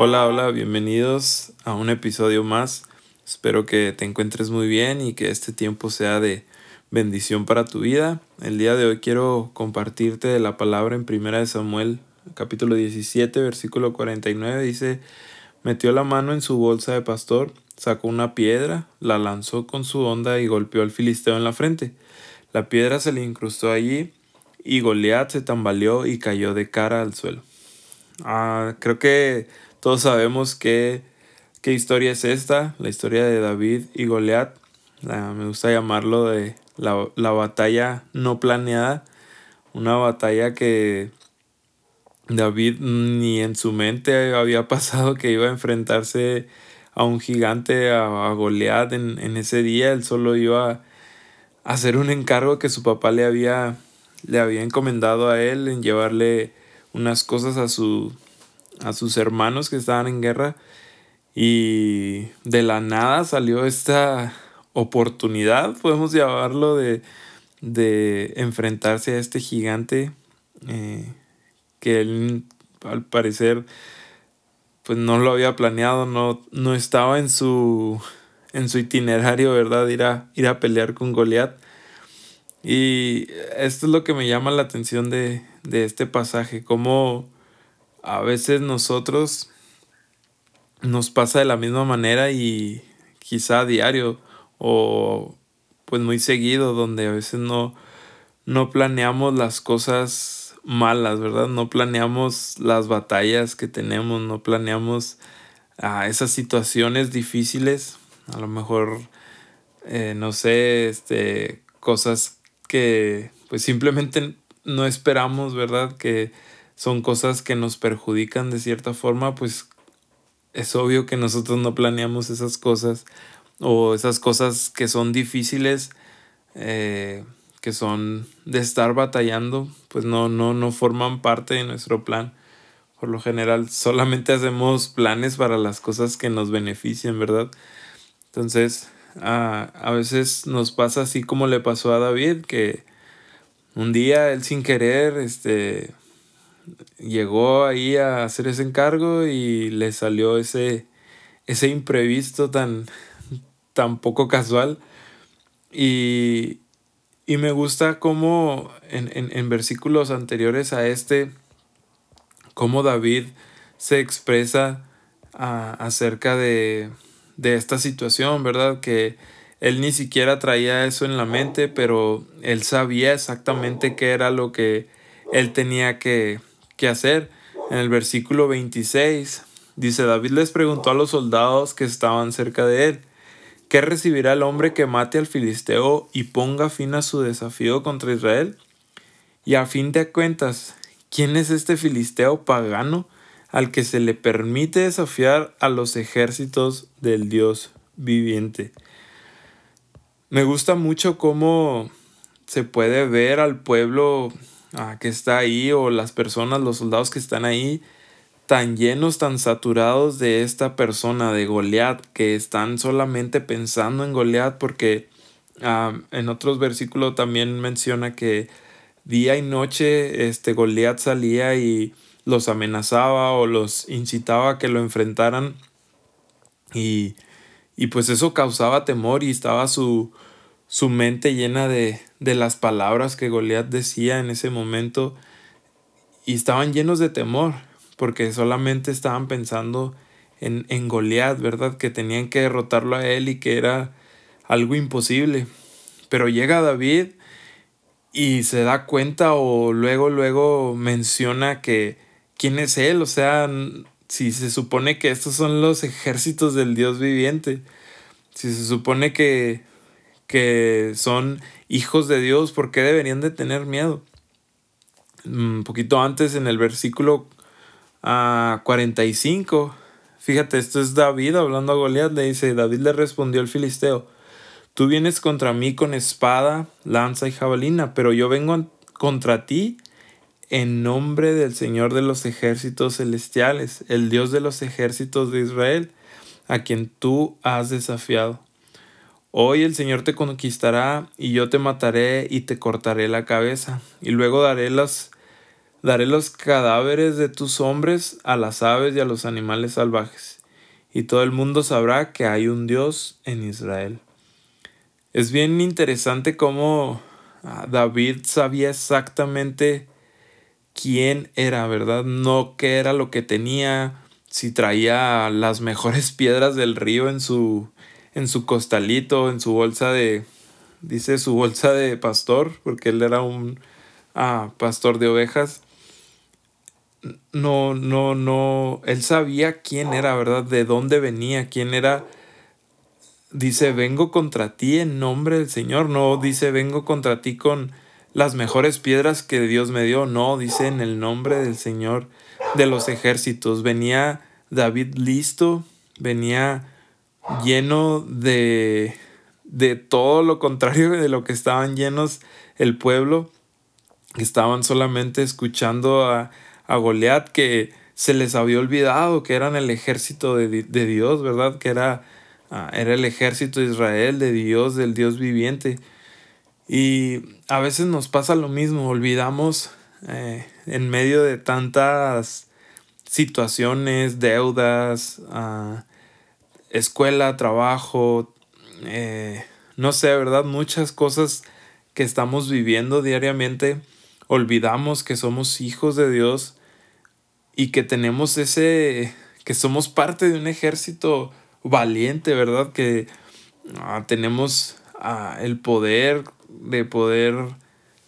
Hola, hola, bienvenidos a un episodio más. Espero que te encuentres muy bien y que este tiempo sea de bendición para tu vida. El día de hoy quiero compartirte la palabra en Primera de Samuel, capítulo 17, versículo 49. Dice, metió la mano en su bolsa de pastor, sacó una piedra, la lanzó con su onda y golpeó al filisteo en la frente. La piedra se le incrustó allí y Goliat se tambaleó y cayó de cara al suelo. Ah, creo que todos sabemos qué, qué historia es esta, la historia de David y Goliat. me gusta llamarlo de la, la batalla no planeada, una batalla que David ni en su mente había pasado que iba a enfrentarse a un gigante, a, a Goliat en, en, ese día. Él solo iba a hacer un encargo que su papá le había, le había encomendado a él en llevarle unas cosas a su, a sus hermanos que estaban en guerra y de la nada salió esta oportunidad, podemos llamarlo, de, de enfrentarse a este gigante eh, que él al parecer pues no lo había planeado, no, no estaba en su, en su itinerario, ¿verdad? Ir a, ir a pelear con Goliat. Y esto es lo que me llama la atención de, de este pasaje, cómo a veces nosotros nos pasa de la misma manera y quizá a diario o pues muy seguido donde a veces no, no planeamos las cosas malas, ¿verdad? No planeamos las batallas que tenemos, no planeamos ah, esas situaciones difíciles, a lo mejor, eh, no sé, este, cosas que pues simplemente no esperamos, ¿verdad? Que son cosas que nos perjudican de cierta forma, pues es obvio que nosotros no planeamos esas cosas o esas cosas que son difíciles, eh, que son de estar batallando, pues no, no, no forman parte de nuestro plan. Por lo general solamente hacemos planes para las cosas que nos benefician, ¿verdad? Entonces, a, a veces nos pasa así como le pasó a David, que un día él sin querer, este, llegó ahí a hacer ese encargo y le salió ese, ese imprevisto tan, tan poco casual. Y, y me gusta cómo en, en, en, versículos anteriores a este, cómo David se expresa a, acerca de, de esta situación, ¿verdad? Que él ni siquiera traía eso en la mente, pero él sabía exactamente qué era lo que él tenía que, qué hacer. En el versículo 26 dice, David les preguntó a los soldados que estaban cerca de él, ¿qué recibirá el hombre que mate al filisteo y ponga fin a su desafío contra Israel? Y a fin de cuentas, ¿quién es este filisteo pagano al que se le permite desafiar a los ejércitos del Dios viviente? Me gusta mucho cómo se puede ver al pueblo que está ahí o las personas, los soldados que están ahí, tan llenos, tan saturados de esta persona, de Goliat, que están solamente pensando en Goliat porque en otros versículos también menciona que día y noche este Goliat salía y los amenazaba o los incitaba a que lo enfrentaran. Y, y pues eso causaba temor y estaba su, su mente llena de, de las palabras que Goliat decía en ese momento y estaban llenos de temor porque solamente estaban pensando en, en Goliat, ¿verdad? Que tenían que derrotarlo a él y que era algo imposible. Pero llega David y se da cuenta o luego, luego menciona que quién es él, o sea, si se supone que estos son los ejércitos del Dios viviente, si se supone que que son hijos de Dios, ¿por qué deberían de tener miedo? Un poquito antes en el versículo 45, ah, fíjate, esto es David hablando a Goliat, le dice, David le respondió al filisteo, tú vienes contra mí con espada, lanza y jabalina, pero yo vengo contra ti en nombre del Señor de los ejércitos celestiales, el Dios de los ejércitos de Israel, a quien tú has desafiado. Hoy el Señor te conquistará y yo te mataré y te cortaré la cabeza y luego daré las Daré los cadáveres de tus hombres a las aves y a los animales salvajes, y todo el mundo sabrá que hay un Dios en Israel. Es bien interesante cómo ah, David sabía exactamente quién era, ¿verdad? No qué era lo que tenía, si traía las mejores piedras del río en su en su costalito, en su bolsa de dice su bolsa de pastor, porque él era un ah, pastor de ovejas no, no, no, él sabía quién era, ¿verdad? De dónde venía, quién era. Dice, vengo contra ti en nombre del Señor. No dice, vengo contra ti con las mejores piedras que Dios me dio. No, dice en el nombre del Señor de los ejércitos. Venía David listo, venía lleno de, de todo lo contrario de lo que estaban llenos el pueblo. Estaban solamente escuchando a, a Goliat que se les había olvidado que eran el ejército de, Dios, ¿verdad? Que era, ah, era el ejército de Israel, de Dios, del Dios viviente. Y a veces nos pasa lo mismo, olvidamos eh, en medio de tantas situaciones, deudas, ah, escuela, trabajo, eh, no sé, ¿verdad? Muchas cosas que estamos viviendo diariamente, olvidamos que somos hijos de Dios y que tenemos ese, que somos parte de un ejército valiente, ¿verdad? Que ah, tenemos ah, el poder de poder,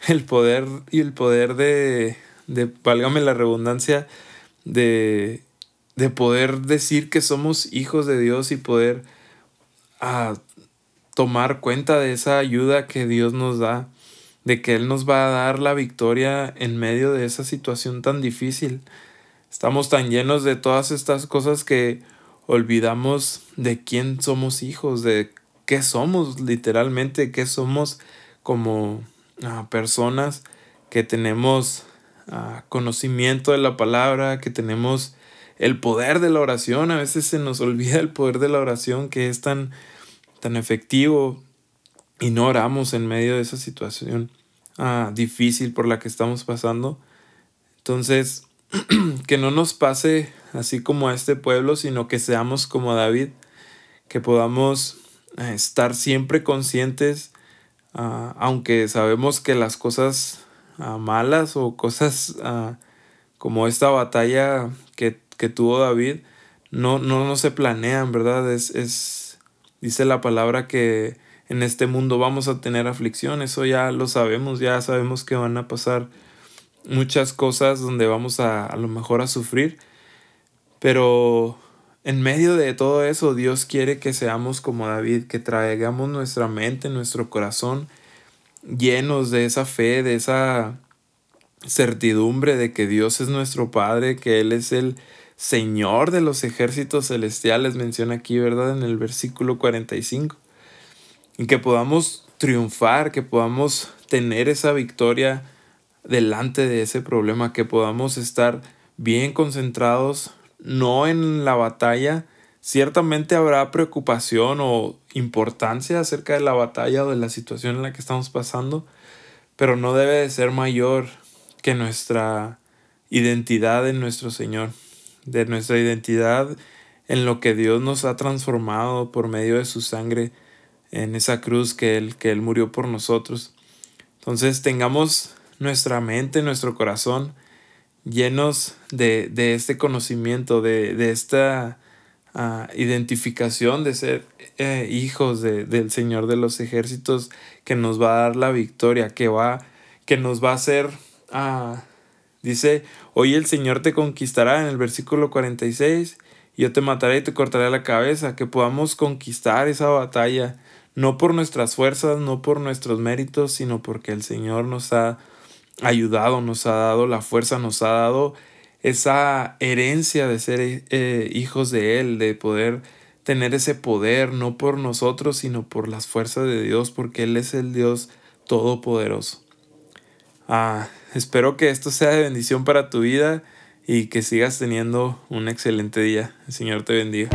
el poder y el poder de, de válgame la redundancia, de, de poder decir que somos hijos de Dios y poder ah, tomar cuenta de esa ayuda que Dios nos da, de que Él nos va a dar la victoria en medio de esa situación tan difícil. Estamos tan llenos de todas estas cosas que olvidamos de quién somos hijos, de qué somos literalmente, qué somos como ah, personas que tenemos ah, conocimiento de la palabra, que tenemos el poder de la oración. A veces se nos olvida el poder de la oración que es tan, tan efectivo y no oramos en medio de esa situación ah, difícil por la que estamos pasando. Entonces, que no nos pase así como a este pueblo, sino que seamos como David, que podamos eh, estar siempre conscientes, ah, aunque sabemos que las cosas ah, malas o cosas ah, como esta batalla que, tuvo David, no, no, no se planean, ¿verdad? Es, es, dice la palabra que en este mundo vamos a tener aflicción, eso ya lo sabemos, ya sabemos que van a pasar muchas cosas donde vamos a a lo mejor a sufrir, pero en medio de todo eso Dios quiere que seamos como David, que traigamos nuestra mente, nuestro corazón llenos de esa fe, de esa certidumbre de que Dios es nuestro Padre, que Él es el Señor de los ejércitos celestiales, menciona aquí, ¿verdad? En el versículo 45. Y que podamos triunfar, que podamos tener esa victoria delante de ese problema, que podamos estar bien concentrados, no en la batalla. Ciertamente habrá preocupación o importancia acerca de la batalla o de la situación en la que estamos pasando, pero no debe de ser mayor que nuestra identidad en nuestro Señor, de nuestra identidad en lo que Dios nos ha transformado por medio de su sangre en esa cruz que Él, que él murió por nosotros. Entonces tengamos nuestra mente, nuestro corazón llenos de, de este conocimiento, de, de esta uh, identificación de ser eh, hijos de, del Señor de los ejércitos que nos va a dar la victoria, que, va, que nos va a hacer, uh, dice, hoy el Señor te conquistará en el versículo 46, yo te mataré y te cortaré la cabeza, que podamos conquistar esa batalla, no por nuestras fuerzas, no por nuestros méritos, sino porque el Señor nos ha ayudado, nos ha dado la fuerza, nos ha dado esa herencia de ser eh, hijos de Él, de poder tener ese poder, no por nosotros, sino por las fuerzas de Dios, porque Él es el Dios todopoderoso. Ah, espero que esto sea de bendición para tu vida y que sigas teniendo un excelente día. El Señor te bendiga.